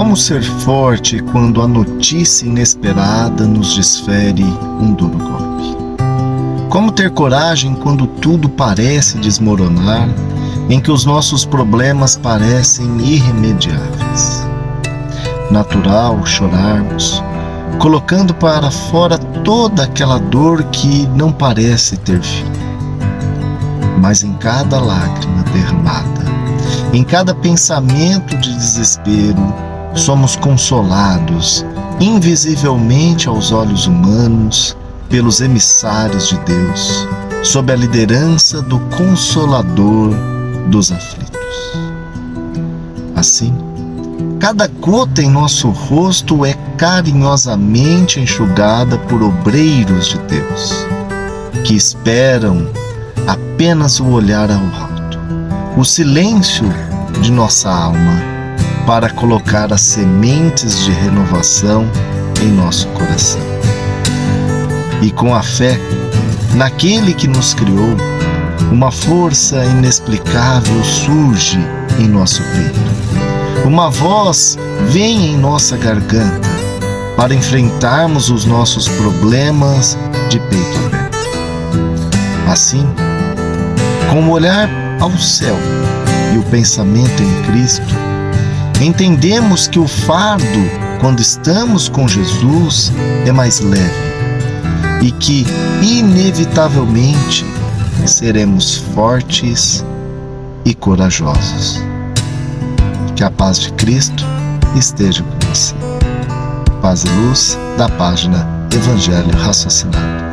Como ser forte quando a notícia inesperada nos desfere um duro golpe? Como ter coragem quando tudo parece desmoronar, em que os nossos problemas parecem irremediáveis? Natural chorarmos, colocando para fora toda aquela dor que não parece ter fim. Mas em cada lágrima derramada, em cada pensamento de desespero, somos consolados invisivelmente aos olhos humanos pelos emissários de Deus, sob a liderança do Consolador dos aflitos. Assim, cada gota em nosso rosto é carinhosamente enxugada por obreiros de Deus, que esperam apenas o olhar ao alto, o silêncio de nossa alma para colocar as sementes de renovação em nosso coração. E com a fé naquele que nos criou, uma força inexplicável surge em nosso peito. Uma voz vem em nossa garganta para enfrentarmos os nossos problemas de peito aberto. Assim, com o olhar ao céu e o pensamento em Cristo, entendemos que o fardo, quando estamos com Jesus, é mais leve e que, inevitavelmente, seremos fortes e corajosos. Que a paz de Cristo esteja com você. Paz e luz da página Evangelho Raciocinado.